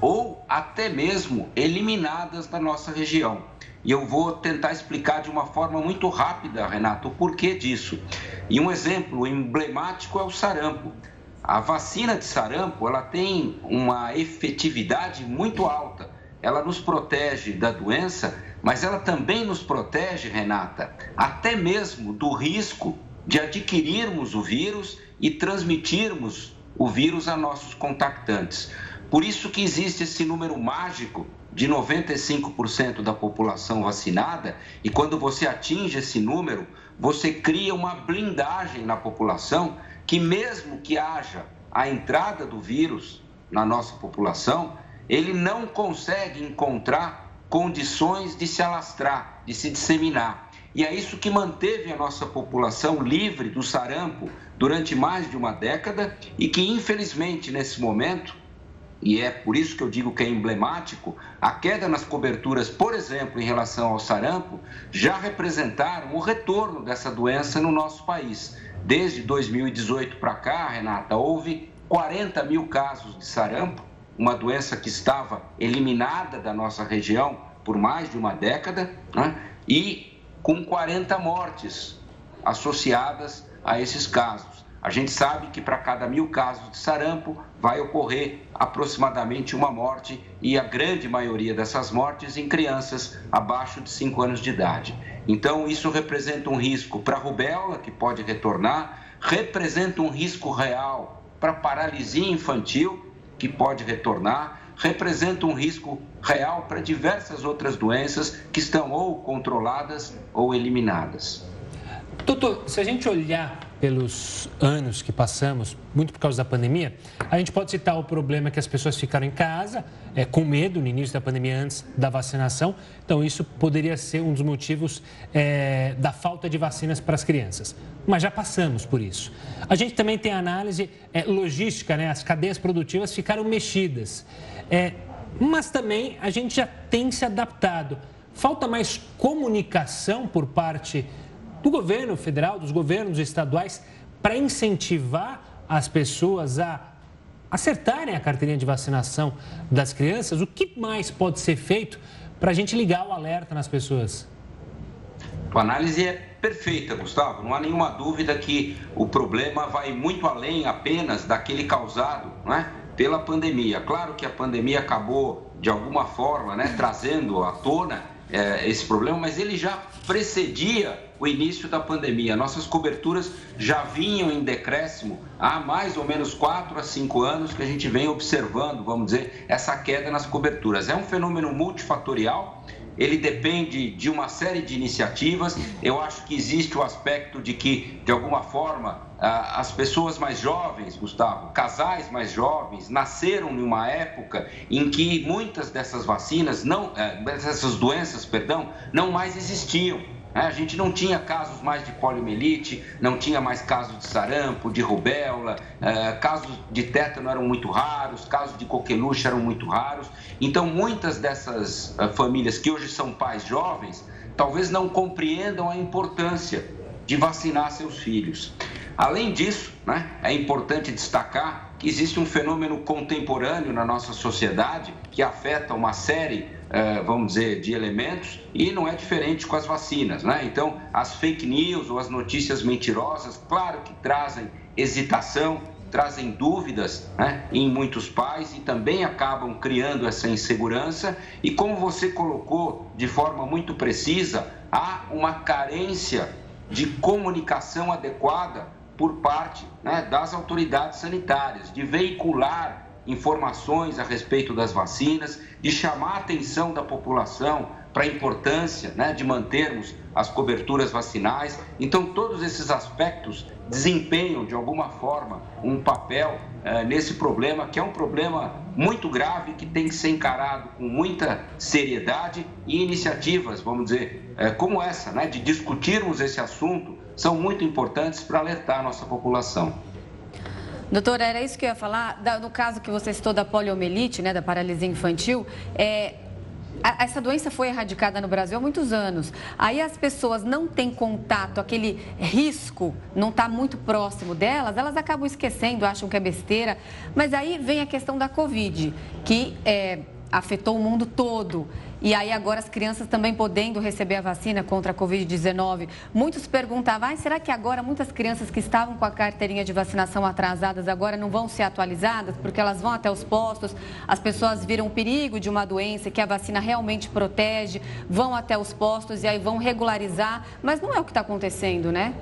ou até mesmo eliminadas da nossa região. E eu vou tentar explicar de uma forma muito rápida, Renato, o porquê disso. E um exemplo emblemático é o sarampo. A vacina de sarampo, ela tem uma efetividade muito alta ela nos protege da doença, mas ela também nos protege, Renata, até mesmo do risco de adquirirmos o vírus e transmitirmos o vírus a nossos contactantes. Por isso que existe esse número mágico de 95% da população vacinada, e quando você atinge esse número, você cria uma blindagem na população que mesmo que haja a entrada do vírus na nossa população, ele não consegue encontrar condições de se alastrar, de se disseminar. E é isso que manteve a nossa população livre do sarampo durante mais de uma década e que, infelizmente, nesse momento, e é por isso que eu digo que é emblemático, a queda nas coberturas, por exemplo, em relação ao sarampo, já representaram o retorno dessa doença no nosso país. Desde 2018 para cá, Renata, houve 40 mil casos de sarampo uma doença que estava eliminada da nossa região por mais de uma década né? e com 40 mortes associadas a esses casos. A gente sabe que para cada mil casos de sarampo vai ocorrer aproximadamente uma morte e a grande maioria dessas mortes em crianças abaixo de 5 anos de idade. Então, isso representa um risco para a rubéola, que pode retornar, representa um risco real para paralisia infantil, que pode retornar, representa um risco real para diversas outras doenças que estão ou controladas ou eliminadas. Doutor, se a gente olhar pelos anos que passamos, muito por causa da pandemia, a gente pode citar o problema que as pessoas ficaram em casa, é, com medo no início da pandemia, antes da vacinação. Então, isso poderia ser um dos motivos é, da falta de vacinas para as crianças. Mas já passamos por isso. A gente também tem análise é, logística, né? as cadeias produtivas ficaram mexidas. É, mas também a gente já tem se adaptado. Falta mais comunicação por parte do governo federal, dos governos estaduais, para incentivar as pessoas a acertarem a carteirinha de vacinação das crianças? O que mais pode ser feito para a gente ligar o alerta nas pessoas? A análise é perfeita, Gustavo. Não há nenhuma dúvida que o problema vai muito além apenas daquele causado né, pela pandemia. Claro que a pandemia acabou, de alguma forma, né, trazendo à tona é, esse problema, mas ele já precedia o início da pandemia. Nossas coberturas já vinham em decréscimo há mais ou menos 4 a 5 anos que a gente vem observando, vamos dizer, essa queda nas coberturas. É um fenômeno multifatorial, ele depende de uma série de iniciativas. Eu acho que existe o aspecto de que, de alguma forma, as pessoas mais jovens, Gustavo, casais mais jovens, nasceram numa época em que muitas dessas vacinas, não, eh, dessas doenças, perdão, não mais existiam? A gente não tinha casos mais de poliomielite, não tinha mais casos de sarampo, de rubéola, eh, casos de tétano eram muito raros, casos de coqueluche eram muito raros. Então, muitas dessas eh, famílias que hoje são pais jovens, talvez não compreendam a importância de vacinar seus filhos. Além disso, né, é importante destacar que existe um fenômeno contemporâneo na nossa sociedade que afeta uma série, vamos dizer, de elementos e não é diferente com as vacinas. Né? Então, as fake news ou as notícias mentirosas, claro que trazem hesitação, trazem dúvidas né, em muitos pais e também acabam criando essa insegurança. E como você colocou de forma muito precisa, há uma carência de comunicação adequada por parte né, das autoridades sanitárias, de veicular informações a respeito das vacinas, de chamar a atenção da população para a importância né, de mantermos as coberturas vacinais. Então, todos esses aspectos desempenham, de alguma forma, um papel eh, nesse problema, que é um problema muito grave, que tem que ser encarado com muita seriedade e iniciativas, vamos dizer, eh, como essa, né, de discutirmos esse assunto são muito importantes para alertar a nossa população. Doutora, era isso que eu ia falar. No caso que você citou da poliomielite, né, da paralisia infantil, é, essa doença foi erradicada no Brasil há muitos anos. Aí as pessoas não têm contato, aquele risco não está muito próximo delas, elas acabam esquecendo, acham que é besteira. Mas aí vem a questão da Covid, que é, afetou o mundo todo. E aí agora as crianças também podendo receber a vacina contra a Covid-19. Muitos perguntavam, ah, será que agora muitas crianças que estavam com a carteirinha de vacinação atrasadas agora não vão ser atualizadas? Porque elas vão até os postos, as pessoas viram o perigo de uma doença que a vacina realmente protege, vão até os postos e aí vão regularizar. Mas não é o que está acontecendo, né?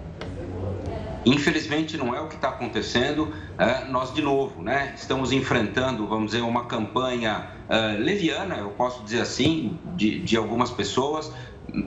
Infelizmente não é o que está acontecendo. É, nós de novo, né, estamos enfrentando, vamos dizer, uma campanha uh, leviana, eu posso dizer assim, de, de algumas pessoas,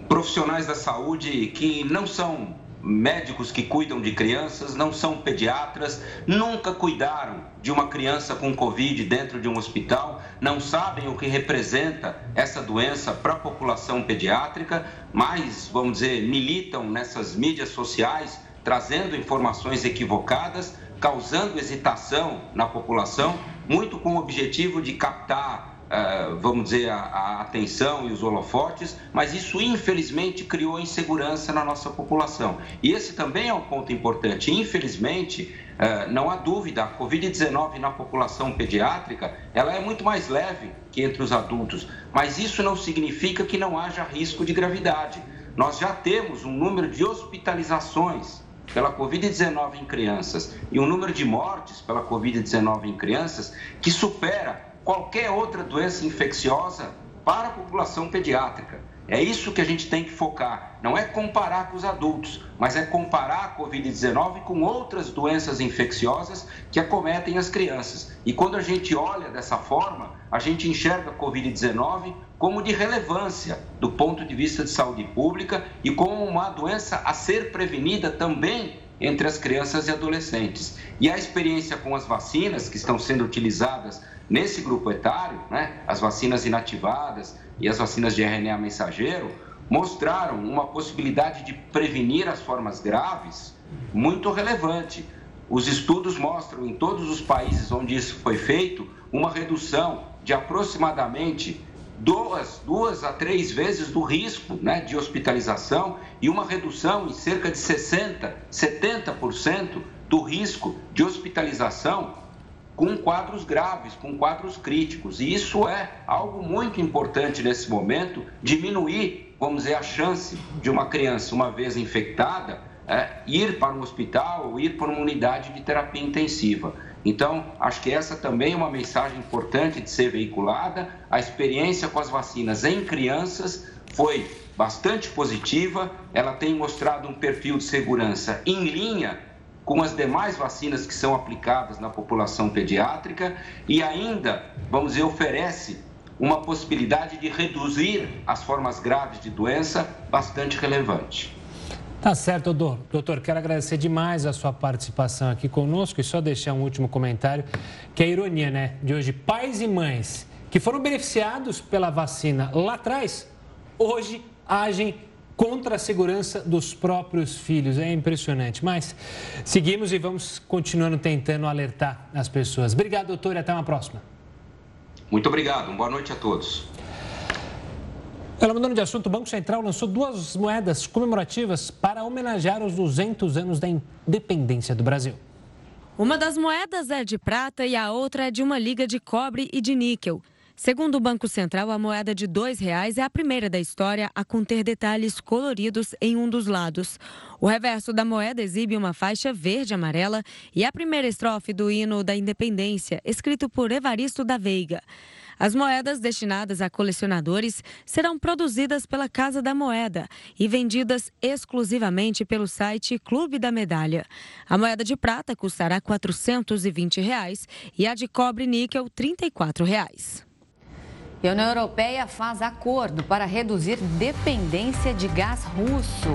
profissionais da saúde que não são médicos que cuidam de crianças, não são pediatras, nunca cuidaram de uma criança com Covid dentro de um hospital, não sabem o que representa essa doença para a população pediátrica, mas, vamos dizer, militam nessas mídias sociais trazendo informações equivocadas, causando hesitação na população, muito com o objetivo de captar, uh, vamos dizer, a, atenção e os holofotes, mas isso infelizmente criou insegurança na nossa população. E esse também é um ponto importante. Infelizmente, uh, não há dúvida, a Covid-19 na população pediátrica, ela é muito mais leve que entre os adultos, mas isso não significa que não haja risco de gravidade. Nós já temos um número de hospitalizações pela Covid-19 em crianças e o número de mortes pela Covid-19 em crianças que supera qualquer outra doença infecciosa para a população pediátrica. É isso que a gente tem que focar. Não é comparar com os adultos, mas é comparar a Covid-19 com outras doenças infecciosas que acometem as crianças. E quando a gente olha dessa forma, a gente enxerga a Covid-19 como de relevância do ponto de vista de saúde pública e como uma doença a ser prevenida também entre as crianças e adolescentes. E a experiência com as vacinas que estão sendo utilizadas nesse grupo etário, né, as vacinas inativadas, e as vacinas de RNA mensageiro mostraram uma possibilidade de prevenir as formas graves muito relevante. Os estudos mostram em todos os países onde isso foi feito uma redução de aproximadamente duas, duas a três vezes do risco né, de hospitalização e uma redução em cerca de 60%, 70% do risco de hospitalização com quadros graves, com quadros críticos. E isso é algo muito importante nesse momento, diminuir, vamos dizer, a chance de uma criança, uma vez infectada, é, ir para um hospital ou ir para uma unidade de terapia intensiva. Então, acho que essa também é uma mensagem importante de ser veiculada. A experiência com as vacinas em crianças foi bastante positiva, ela tem mostrado um perfil de segurança em linha com as demais vacinas que são aplicadas na população pediátrica e ainda, vamos dizer, oferece uma possibilidade de reduzir as formas graves de doença bastante relevante. Tá certo, doutor. Doutor, quero agradecer demais a sua participação aqui conosco e só deixar um último comentário, que é a ironia, né? De hoje, pais e mães que foram beneficiados pela vacina lá atrás, hoje agem contra a segurança dos próprios filhos. É impressionante. Mas seguimos e vamos continuando tentando alertar as pessoas. Obrigado, doutor, e até uma próxima. Muito obrigado. Boa noite a todos. Ela mudando de assunto, o Banco Central lançou duas moedas comemorativas para homenagear os 200 anos da independência do Brasil. Uma das moedas é de prata e a outra é de uma liga de cobre e de níquel. Segundo o Banco Central, a moeda de R$ reais é a primeira da história a conter detalhes coloridos em um dos lados. O reverso da moeda exibe uma faixa verde-amarela e a primeira estrofe do hino da independência, escrito por Evaristo da Veiga. As moedas destinadas a colecionadores serão produzidas pela Casa da Moeda e vendidas exclusivamente pelo site Clube da Medalha. A moeda de prata custará 420 reais e a de cobre níquel 34 reais. E a União Europeia faz acordo para reduzir dependência de gás russo.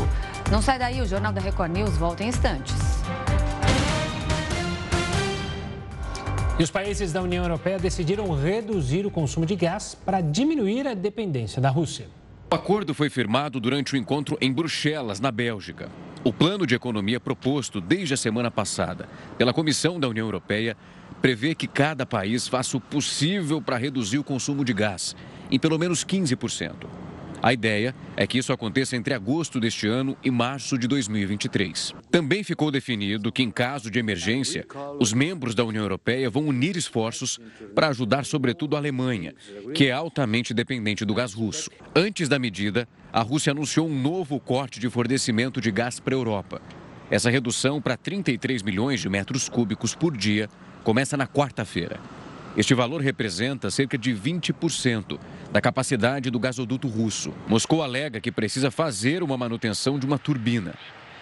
Não sai daí, o Jornal da Record News volta em instantes. E os países da União Europeia decidiram reduzir o consumo de gás para diminuir a dependência da Rússia. O acordo foi firmado durante o encontro em Bruxelas, na Bélgica. O plano de economia proposto desde a semana passada pela Comissão da União Europeia prevê que cada país faça o possível para reduzir o consumo de gás em pelo menos 15%. A ideia é que isso aconteça entre agosto deste ano e março de 2023. Também ficou definido que, em caso de emergência, os membros da União Europeia vão unir esforços para ajudar, sobretudo, a Alemanha, que é altamente dependente do gás russo. Antes da medida, a Rússia anunciou um novo corte de fornecimento de gás para a Europa. Essa redução para 33 milhões de metros cúbicos por dia começa na quarta-feira. Este valor representa cerca de 20% da capacidade do gasoduto russo. Moscou alega que precisa fazer uma manutenção de uma turbina.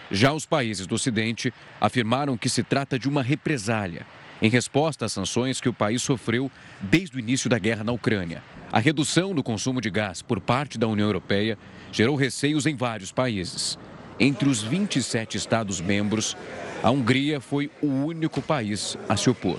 Já os países do Ocidente afirmaram que se trata de uma represália, em resposta às sanções que o país sofreu desde o início da guerra na Ucrânia. A redução do consumo de gás por parte da União Europeia gerou receios em vários países. Entre os 27 Estados-membros, a Hungria foi o único país a se opor.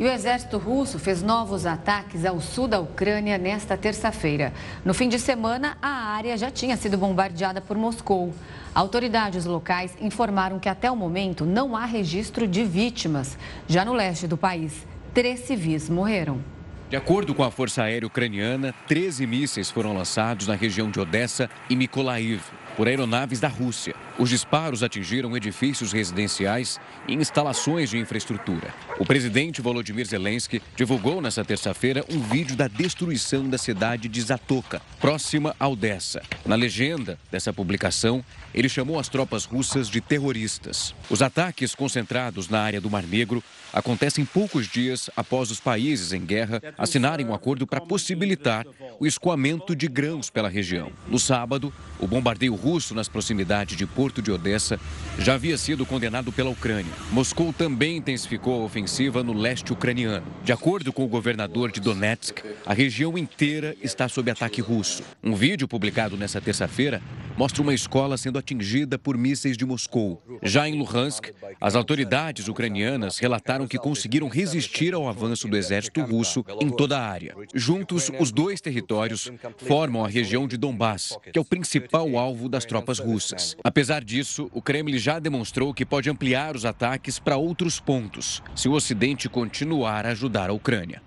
E o exército russo fez novos ataques ao sul da Ucrânia nesta terça-feira. No fim de semana, a área já tinha sido bombardeada por Moscou. Autoridades locais informaram que até o momento não há registro de vítimas. Já no leste do país, três civis morreram. De acordo com a Força Aérea Ucraniana, 13 mísseis foram lançados na região de Odessa e Mykolaiv por aeronaves da Rússia. Os disparos atingiram edifícios residenciais e instalações de infraestrutura. O presidente Volodymyr Zelensky divulgou nesta terça-feira um vídeo da destruição da cidade de Zatoka, próxima a Odessa. Na legenda dessa publicação, ele chamou as tropas russas de terroristas. Os ataques concentrados na área do Mar Negro acontecem poucos dias após os países em guerra assinarem um acordo para possibilitar o escoamento de grãos pela região. No sábado, o bombardeio russo nas proximidades de Porto porto de Odessa já havia sido condenado pela Ucrânia. Moscou também intensificou a ofensiva no leste ucraniano. De acordo com o governador de Donetsk, a região inteira está sob ataque russo. Um vídeo publicado nesta terça-feira mostra uma escola sendo atingida por mísseis de Moscou. Já em Luhansk, as autoridades ucranianas relataram que conseguiram resistir ao avanço do exército russo em toda a área. Juntos, os dois territórios formam a região de Donbass, que é o principal alvo das tropas russas. Apesar disso, o Kremlin já demonstrou que pode ampliar os ataques para outros pontos, se o Ocidente continuar a ajudar a Ucrânia.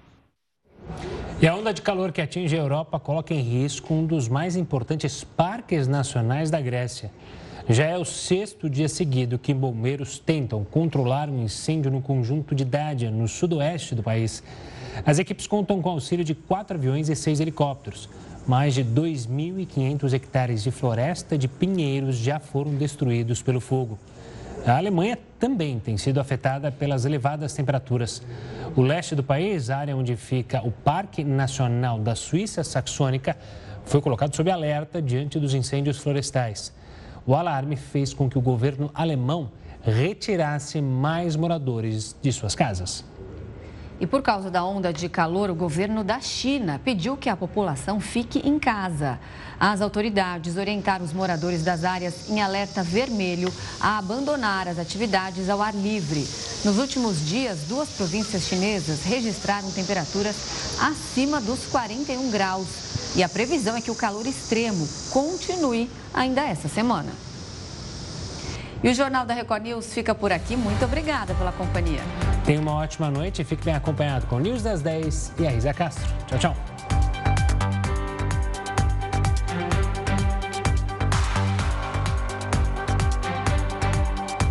E a onda de calor que atinge a Europa coloca em risco um dos mais importantes parques nacionais da Grécia. Já é o sexto dia seguido que bombeiros tentam controlar um incêndio no conjunto de Dádia, no sudoeste do país. As equipes contam com o auxílio de quatro aviões e seis helicópteros. Mais de 2.500 hectares de floresta de pinheiros já foram destruídos pelo fogo. A Alemanha também tem sido afetada pelas elevadas temperaturas. O leste do país, área onde fica o Parque Nacional da Suíça Saxônica, foi colocado sob alerta diante dos incêndios florestais. O alarme fez com que o governo alemão retirasse mais moradores de suas casas. E por causa da onda de calor, o governo da China pediu que a população fique em casa. As autoridades orientaram os moradores das áreas em alerta vermelho a abandonar as atividades ao ar livre. Nos últimos dias, duas províncias chinesas registraram temperaturas acima dos 41 graus. E a previsão é que o calor extremo continue ainda essa semana. E o Jornal da Record News fica por aqui. Muito obrigada pela companhia. Tenha uma ótima noite e fique bem acompanhado com News das 10 e a Risa Castro. Tchau, tchau.